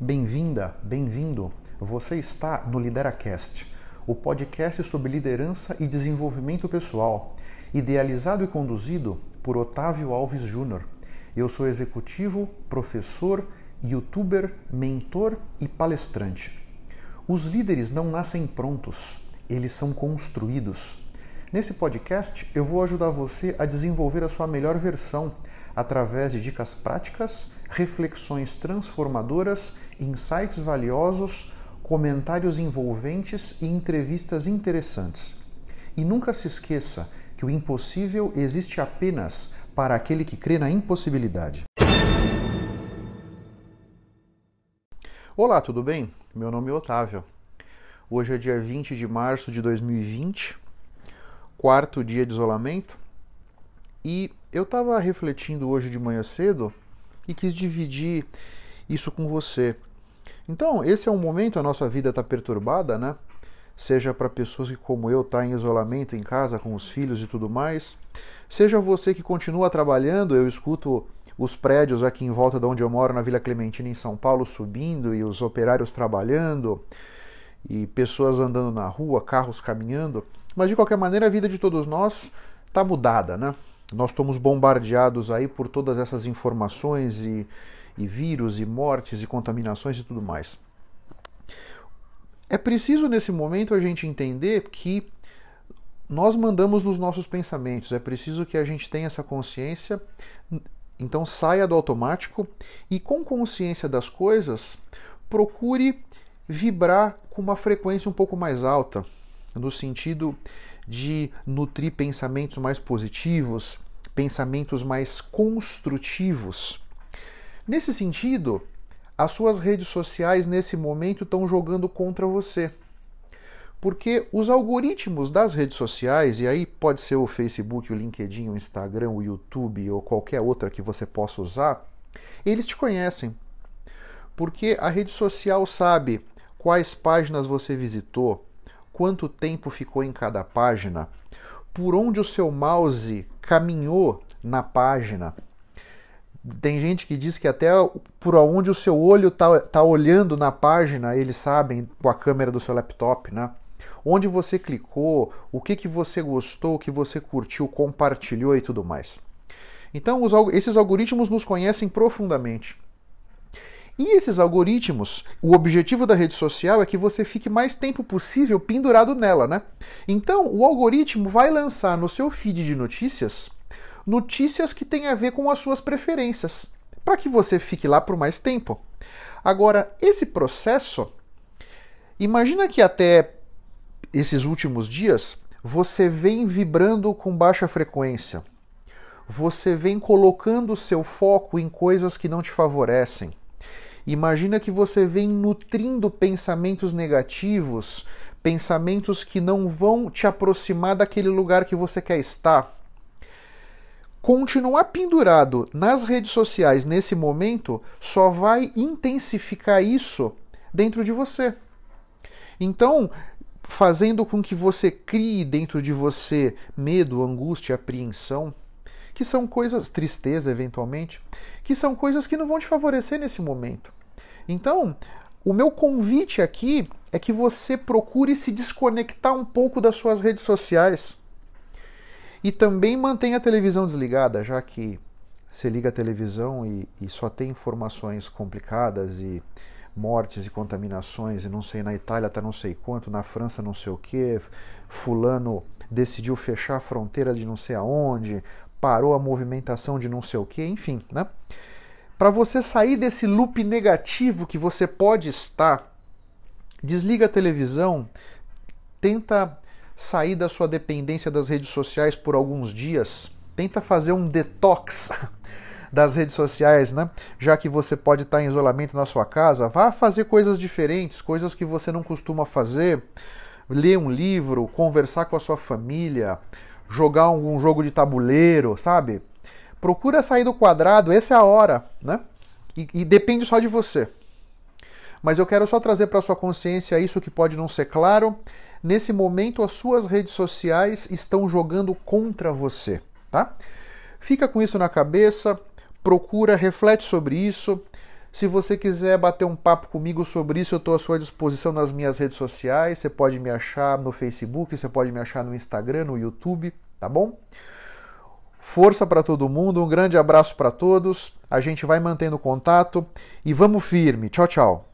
Bem-vinda, bem-vindo. Você está no LideraCast, o podcast sobre liderança e desenvolvimento pessoal, idealizado e conduzido por Otávio Alves Júnior. Eu sou executivo, professor, youtuber, mentor e palestrante. Os líderes não nascem prontos, eles são construídos. Nesse podcast, eu vou ajudar você a desenvolver a sua melhor versão através de dicas práticas, reflexões transformadoras, insights valiosos, comentários envolventes e entrevistas interessantes. E nunca se esqueça que o impossível existe apenas para aquele que crê na impossibilidade. Olá, tudo bem? Meu nome é Otávio. Hoje é dia 20 de março de 2020, quarto dia de isolamento, e eu estava refletindo hoje de manhã cedo e quis dividir isso com você. Então, esse é um momento, a nossa vida está perturbada, né? Seja para pessoas que, como eu, está em isolamento em casa com os filhos e tudo mais. Seja você que continua trabalhando, eu escuto os prédios aqui em volta de onde eu moro, na Vila Clementina, em São Paulo, subindo e os operários trabalhando e pessoas andando na rua, carros caminhando. Mas de qualquer maneira, a vida de todos nós está mudada, né? Nós estamos bombardeados aí por todas essas informações e, e vírus e mortes e contaminações e tudo mais. É preciso nesse momento a gente entender que nós mandamos nos nossos pensamentos, é preciso que a gente tenha essa consciência, então saia do automático e com consciência das coisas, procure vibrar com uma frequência um pouco mais alta, no sentido de nutrir pensamentos mais positivos, pensamentos mais construtivos. Nesse sentido, as suas redes sociais nesse momento estão jogando contra você. Porque os algoritmos das redes sociais, e aí pode ser o Facebook, o LinkedIn, o Instagram, o YouTube ou qualquer outra que você possa usar, eles te conhecem. Porque a rede social sabe quais páginas você visitou, quanto tempo ficou em cada página, por onde o seu mouse caminhou na página. Tem gente que diz que até por onde o seu olho está tá olhando na página, eles sabem com a câmera do seu laptop, né? Onde você clicou, o que, que você gostou, o que você curtiu, compartilhou e tudo mais. Então, os, esses algoritmos nos conhecem profundamente. E esses algoritmos, o objetivo da rede social é que você fique mais tempo possível pendurado nela, né? Então, o algoritmo vai lançar no seu feed de notícias notícias que têm a ver com as suas preferências, para que você fique lá por mais tempo. Agora, esse processo, imagina que até esses últimos dias você vem vibrando com baixa frequência. Você vem colocando seu foco em coisas que não te favorecem Imagina que você vem nutrindo pensamentos negativos, pensamentos que não vão te aproximar daquele lugar que você quer estar. Continuar pendurado nas redes sociais nesse momento só vai intensificar isso dentro de você. Então, fazendo com que você crie dentro de você medo, angústia, apreensão, que são coisas, tristeza eventualmente, que são coisas que não vão te favorecer nesse momento. Então, o meu convite aqui é que você procure se desconectar um pouco das suas redes sociais. E também mantenha a televisão desligada, já que você liga a televisão e, e só tem informações complicadas e mortes e contaminações, e não sei, na Itália tá não sei quanto, na França não sei o que, fulano decidiu fechar a fronteira de não sei aonde, parou a movimentação de não sei o que, enfim, né? Para você sair desse loop negativo que você pode estar, desliga a televisão, tenta sair da sua dependência das redes sociais por alguns dias, tenta fazer um detox das redes sociais, né? Já que você pode estar em isolamento na sua casa, vá fazer coisas diferentes, coisas que você não costuma fazer, ler um livro, conversar com a sua família, jogar algum jogo de tabuleiro, sabe? Procura sair do quadrado, essa é a hora, né? E, e depende só de você. Mas eu quero só trazer para sua consciência isso que pode não ser claro. Nesse momento, as suas redes sociais estão jogando contra você, tá? Fica com isso na cabeça, procura, reflete sobre isso. Se você quiser bater um papo comigo sobre isso, eu estou à sua disposição nas minhas redes sociais. Você pode me achar no Facebook, você pode me achar no Instagram, no YouTube, tá bom? Força para todo mundo, um grande abraço para todos. A gente vai mantendo contato e vamos firme. Tchau, tchau.